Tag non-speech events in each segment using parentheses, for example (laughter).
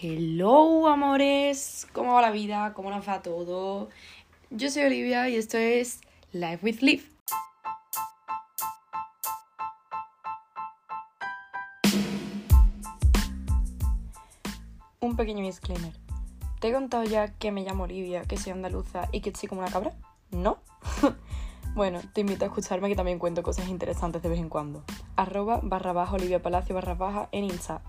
Hello, amores. ¿Cómo va la vida? ¿Cómo nos va todo? Yo soy Olivia y esto es Life with Liv. Un pequeño disclaimer. ¿Te he contado ya que me llamo Olivia, que soy andaluza y que estoy como una cabra? ¿No? (laughs) bueno, te invito a escucharme que también cuento cosas interesantes de vez en cuando. Arroba barra baja Olivia Palacio barra baja en Insta.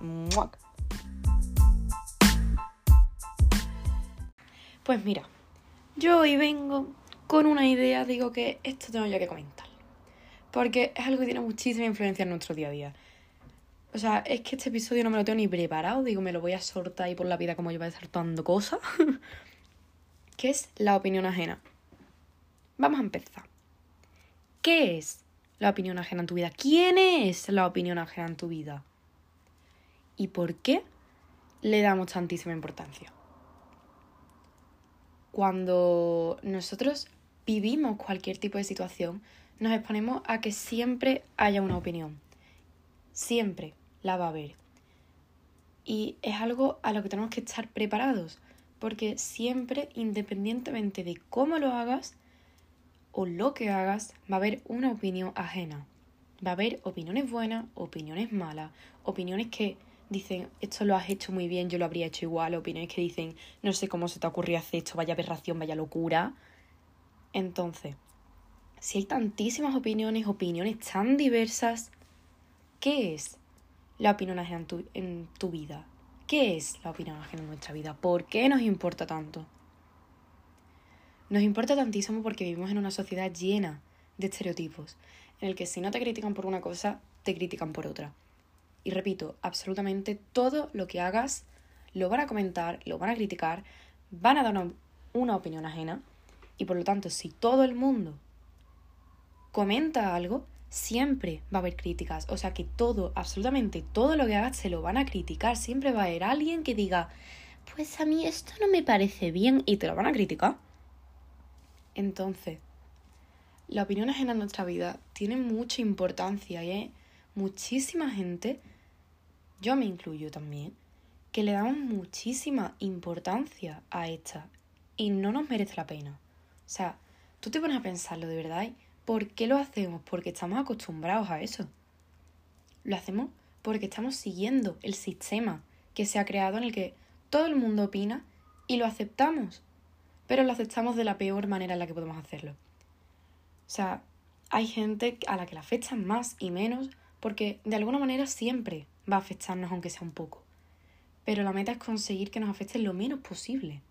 Pues mira, yo hoy vengo con una idea, digo que esto tengo ya que comentar. Porque es algo que tiene muchísima influencia en nuestro día a día. O sea, es que este episodio no me lo tengo ni preparado, digo, me lo voy a soltar ahí por la vida como yo voy a estar soltando cosas. (laughs) ¿Qué es la opinión ajena? Vamos a empezar. ¿Qué es la opinión ajena en tu vida? ¿Quién es la opinión ajena en tu vida? ¿Y por qué le damos tantísima importancia? Cuando nosotros vivimos cualquier tipo de situación, nos exponemos a que siempre haya una opinión. Siempre la va a haber. Y es algo a lo que tenemos que estar preparados, porque siempre, independientemente de cómo lo hagas o lo que hagas, va a haber una opinión ajena. Va a haber opiniones buenas, opiniones malas, opiniones que dicen, esto lo has hecho muy bien, yo lo habría hecho igual, opiniones que dicen, no sé cómo se te ocurrió hacer esto, vaya aberración, vaya locura. Entonces, si hay tantísimas opiniones, opiniones tan diversas, ¿qué es la opinión ajena en tu, en tu vida? ¿Qué es la opinión ajena en nuestra vida? ¿Por qué nos importa tanto? Nos importa tantísimo porque vivimos en una sociedad llena de estereotipos, en el que si no te critican por una cosa, te critican por otra. Y repito, absolutamente todo lo que hagas lo van a comentar, lo van a criticar, van a dar una, opinión ajena. Y por lo tanto, si todo el mundo comenta algo, siempre va a haber críticas. O sea que todo, absolutamente todo lo que hagas se lo van a criticar. Siempre va a haber alguien que diga, pues a mí esto no me parece bien y te lo van a criticar. Entonces, la opinión ajena en nuestra vida tiene mucha importancia y hay muchísima gente yo me incluyo también, que le damos muchísima importancia a esta y no nos merece la pena. O sea, tú te pones a pensarlo de verdad, ¿por qué lo hacemos? Porque estamos acostumbrados a eso. Lo hacemos porque estamos siguiendo el sistema que se ha creado en el que todo el mundo opina y lo aceptamos, pero lo aceptamos de la peor manera en la que podemos hacerlo. O sea, hay gente a la que la afectan más y menos porque de alguna manera siempre va a afectarnos aunque sea un poco. Pero la meta es conseguir que nos afecte lo menos posible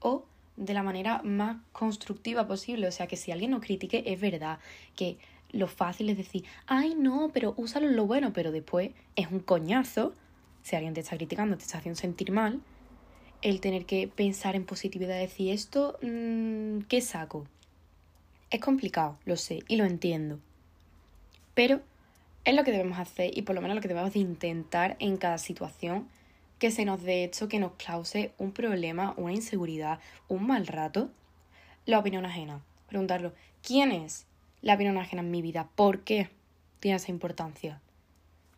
o de la manera más constructiva posible. O sea, que si alguien nos critique, es verdad que lo fácil es decir, ay no, pero úsalo en lo bueno, pero después es un coñazo. Si alguien te está criticando, te está haciendo sentir mal, el tener que pensar en positividad, decir esto, mm, ¿qué saco? Es complicado, lo sé, y lo entiendo. Pero es lo que debemos hacer y por lo menos lo que debemos de intentar en cada situación que se nos dé hecho que nos cause un problema, una inseguridad, un mal rato. La opinión ajena. Preguntarlo, ¿quién es la opinión ajena en mi vida? ¿Por qué tiene esa importancia?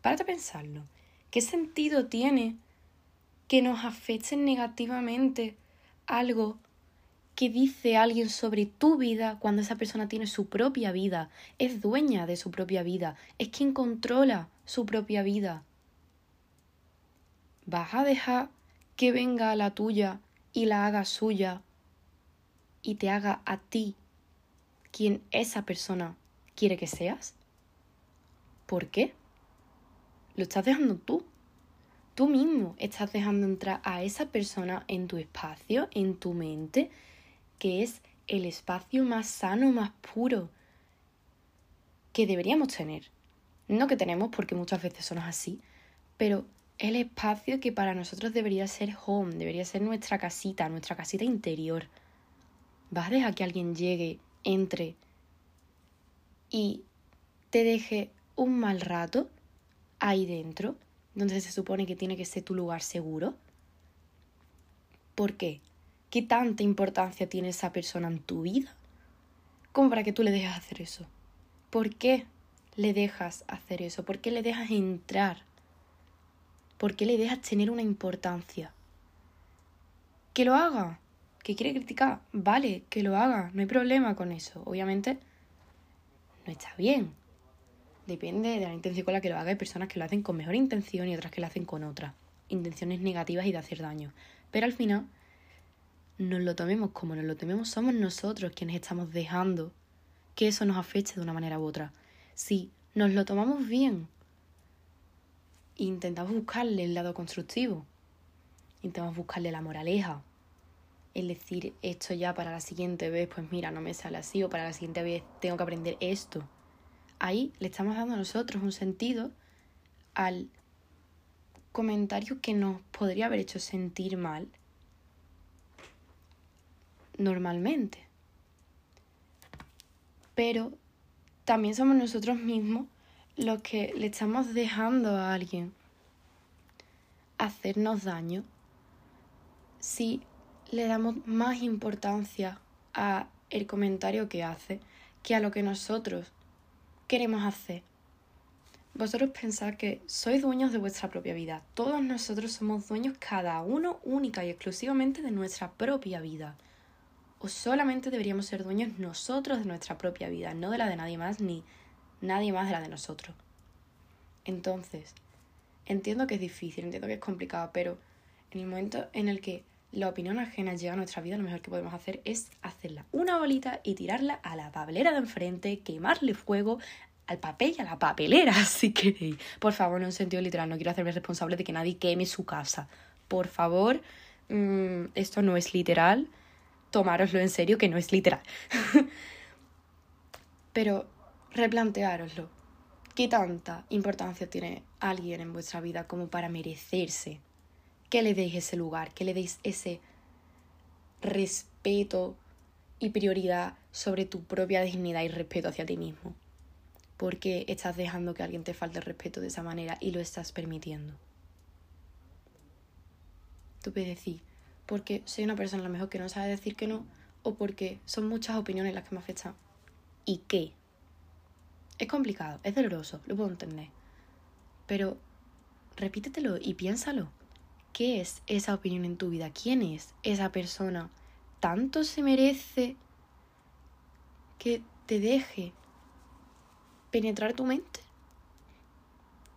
Párate a pensarlo. ¿Qué sentido tiene que nos afecte negativamente algo ¿Qué dice alguien sobre tu vida cuando esa persona tiene su propia vida, es dueña de su propia vida, es quien controla su propia vida. ¿Vas a dejar que venga la tuya y la haga suya y te haga a ti quien esa persona quiere que seas? ¿Por qué? Lo estás dejando tú. Tú mismo estás dejando entrar a esa persona en tu espacio, en tu mente, que es el espacio más sano, más puro que deberíamos tener. No que tenemos porque muchas veces son así, pero el espacio que para nosotros debería ser home, debería ser nuestra casita, nuestra casita interior. ¿Vas a dejar que alguien llegue, entre y te deje un mal rato ahí dentro, donde se supone que tiene que ser tu lugar seguro? ¿Por qué? ¿Qué tanta importancia tiene esa persona en tu vida? Como para que tú le dejes hacer eso. ¿Por qué le dejas hacer eso? ¿Por qué le dejas entrar? ¿Por qué le dejas tener una importancia? Que lo haga. Que quiere criticar. Vale, que lo haga. No hay problema con eso. Obviamente no está bien. Depende de la intención con la que lo haga. Hay personas que lo hacen con mejor intención y otras que lo hacen con otra. Intenciones negativas y de hacer daño. Pero al final, nos lo tomemos como nos lo tomemos, somos nosotros quienes estamos dejando que eso nos afecte de una manera u otra. Si nos lo tomamos bien, intentamos buscarle el lado constructivo, intentamos buscarle la moraleja, el decir esto ya para la siguiente vez, pues mira, no me sale así, o para la siguiente vez tengo que aprender esto. Ahí le estamos dando a nosotros un sentido al comentario que nos podría haber hecho sentir mal normalmente. Pero también somos nosotros mismos los que le estamos dejando a alguien hacernos daño si le damos más importancia a el comentario que hace que a lo que nosotros queremos hacer. Vosotros pensad que sois dueños de vuestra propia vida. Todos nosotros somos dueños cada uno única y exclusivamente de nuestra propia vida. O solamente deberíamos ser dueños nosotros de nuestra propia vida, no de la de nadie más ni nadie más de la de nosotros. Entonces, entiendo que es difícil, entiendo que es complicado, pero en el momento en el que la opinión ajena llega a nuestra vida, lo mejor que podemos hacer es hacerla una bolita y tirarla a la papelera de enfrente, quemarle fuego al papel y a la papelera, (laughs) si queréis. Por favor, en sentido literal, no quiero hacerme responsable de que nadie queme su casa. Por favor, mm, esto no es literal, tomároslo en serio, que no es literal. (laughs) Pero replanteároslo. ¿Qué tanta importancia tiene alguien en vuestra vida como para merecerse que le deis ese lugar, que le deis ese respeto y prioridad sobre tu propia dignidad y respeto hacia ti mismo. Porque estás dejando que alguien te falte el respeto de esa manera y lo estás permitiendo. Tú puedes decir, porque soy una persona a lo mejor que no sabe decir que no, o porque son muchas opiniones las que me afectan. ¿Y qué? Es complicado, es doloroso, lo puedo entender. Pero repítetelo y piénsalo. ¿Qué es esa opinión en tu vida? ¿Quién es esa persona? ¿Tanto se merece que te deje penetrar tu mente?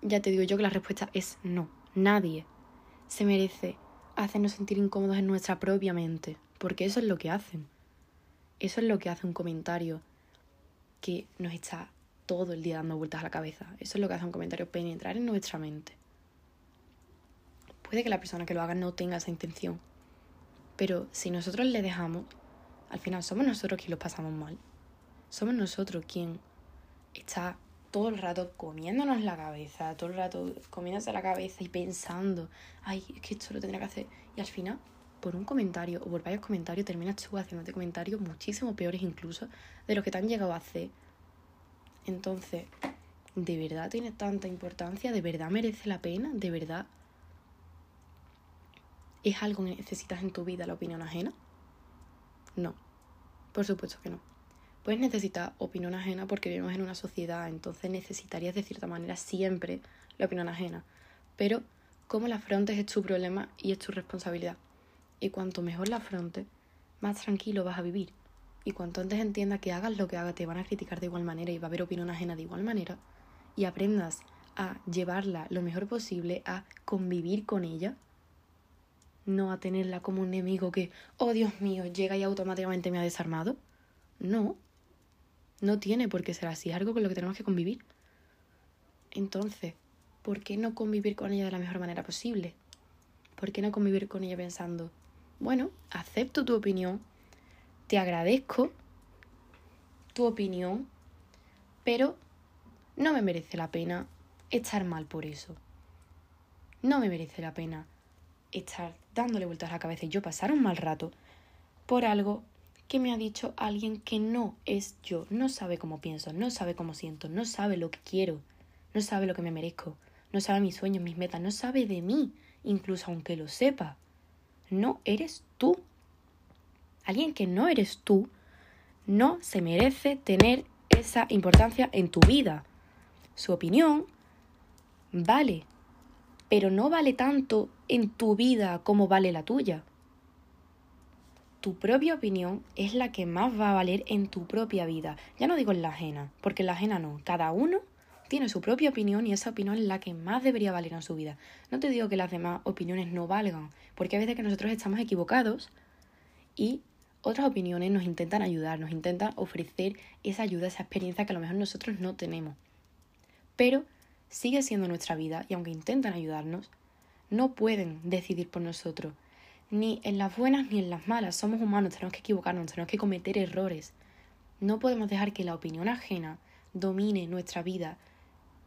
Ya te digo yo que la respuesta es no. Nadie se merece hacernos sentir incómodos en nuestra propia mente, porque eso es lo que hacen. Eso es lo que hace un comentario que nos está todo el día dando vueltas a la cabeza. Eso es lo que hace un comentario, penetrar en nuestra mente. Puede que la persona que lo haga no tenga esa intención. Pero si nosotros le dejamos, al final somos nosotros quienes lo pasamos mal. Somos nosotros quien está todo el rato comiéndonos la cabeza, todo el rato comiéndose la cabeza y pensando, ay, es que esto lo tendría que hacer. Y al final, por un comentario o por varios comentarios, terminas tú haciéndote comentarios muchísimo peores incluso de lo que te han llegado a hacer. Entonces, ¿de verdad tiene tanta importancia? ¿De verdad merece la pena? ¿De verdad ¿Es algo que necesitas en tu vida la opinión ajena? No, por supuesto que no. Puedes necesitar opinión ajena porque vivimos en una sociedad, entonces necesitarías de cierta manera siempre la opinión ajena. Pero cómo la afrontes es tu problema y es tu responsabilidad. Y cuanto mejor la afrontes, más tranquilo vas a vivir. Y cuanto antes entiendas que hagas lo que hagas, te van a criticar de igual manera y va a haber opinión ajena de igual manera, y aprendas a llevarla lo mejor posible, a convivir con ella, no a tenerla como un enemigo que, oh Dios mío, llega y automáticamente me ha desarmado. No, no tiene por qué ser así, algo con lo que tenemos que convivir. Entonces, ¿por qué no convivir con ella de la mejor manera posible? ¿Por qué no convivir con ella pensando, bueno, acepto tu opinión, te agradezco tu opinión, pero no me merece la pena estar mal por eso. No me merece la pena estar dándole vueltas a la cabeza y yo pasar un mal rato por algo que me ha dicho alguien que no es yo, no sabe cómo pienso, no sabe cómo siento, no sabe lo que quiero, no sabe lo que me merezco, no sabe mis sueños, mis metas, no sabe de mí, incluso aunque lo sepa. No eres tú. Alguien que no eres tú no se merece tener esa importancia en tu vida. Su opinión vale, pero no vale tanto en tu vida como vale la tuya. Tu propia opinión es la que más va a valer en tu propia vida. Ya no digo en la ajena, porque en la ajena no. Cada uno tiene su propia opinión y esa opinión es la que más debería valer en su vida. No te digo que las demás opiniones no valgan, porque a veces que nosotros estamos equivocados y otras opiniones nos intentan ayudar, nos intentan ofrecer esa ayuda, esa experiencia que a lo mejor nosotros no tenemos. Pero sigue siendo nuestra vida y aunque intentan ayudarnos, no pueden decidir por nosotros. Ni en las buenas ni en las malas. Somos humanos, tenemos que equivocarnos, tenemos que cometer errores. No podemos dejar que la opinión ajena domine nuestra vida,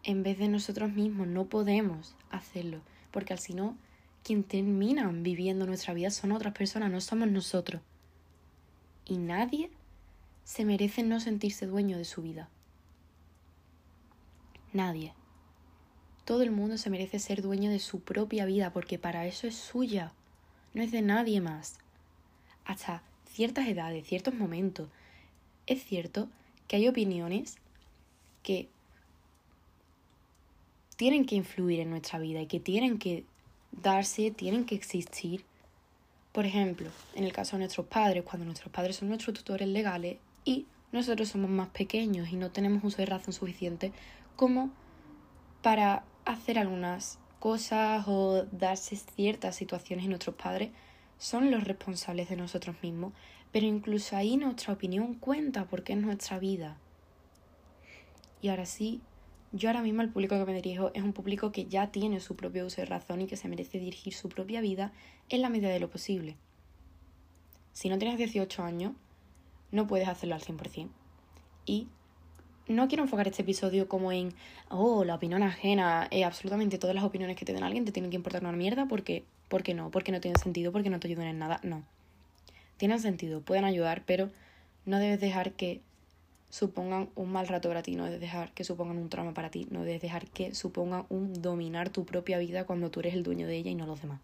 en vez de nosotros mismos. No podemos hacerlo, porque al si no, quien terminan viviendo nuestra vida son otras personas, no somos nosotros. Y nadie se merece no sentirse dueño de su vida. Nadie. Todo el mundo se merece ser dueño de su propia vida porque para eso es suya, no es de nadie más. Hasta ciertas edades, ciertos momentos. Es cierto que hay opiniones que tienen que influir en nuestra vida y que tienen que darse, tienen que existir. Por ejemplo, en el caso de nuestros padres, cuando nuestros padres son nuestros tutores legales y nosotros somos más pequeños y no tenemos uso de razón suficiente como para hacer algunas cosas o darse ciertas situaciones en nuestros padres, son los responsables de nosotros mismos, pero incluso ahí nuestra opinión cuenta porque es nuestra vida. Y ahora sí, yo ahora mismo el público que me dirijo es un público que ya tiene su propio uso de razón y que se merece dirigir su propia vida en la medida de lo posible. Si no tienes 18 años, no puedes hacerlo al 100%. Y no quiero enfocar este episodio como en, oh, la opinión ajena, eh, absolutamente todas las opiniones que te den alguien te tienen que importar una mierda porque, porque no, porque no tienen sentido, porque no te ayudan en nada. No. Tienen sentido, pueden ayudar, pero no debes dejar que supongan un mal rato para ti, no debes dejar que supongan un trauma para ti, no debes dejar que supongan un dominar tu propia vida cuando tú eres el dueño de ella y no los demás.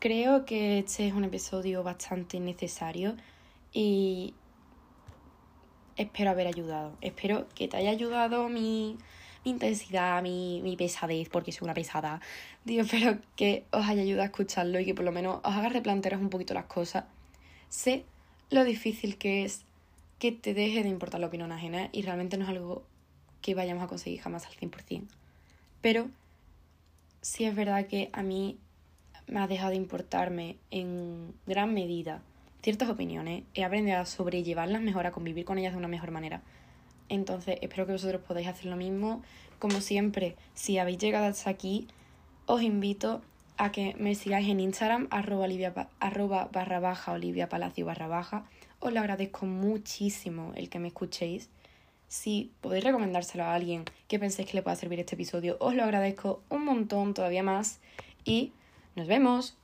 Creo que este es un episodio bastante necesario y espero haber ayudado. Espero que te haya ayudado mi, intensidad, mi, pesadez, porque soy una pesada. Digo, espero que os haya ayudado a escucharlo y que por lo menos os haga replantearos un poquito las cosas sé lo difícil que es que te deje de importar la opinión ajena y realmente no es algo que vayamos a conseguir jamás al 100%. Pero sí es verdad que a mí me ha dejado de importarme en gran medida ciertas opiniones, he aprendido a sobrellevarlas mejor, a convivir con ellas de una mejor manera. Entonces, espero que vosotros podáis hacer lo mismo. Como siempre, si habéis llegado hasta aquí, os invito a que me sigáis en Instagram, arroba, barra baja, olivia palacio barra baja. Os lo agradezco muchísimo el que me escuchéis. Si podéis recomendárselo a alguien que penséis que le pueda servir este episodio, os lo agradezco un montón todavía más. Y nos vemos.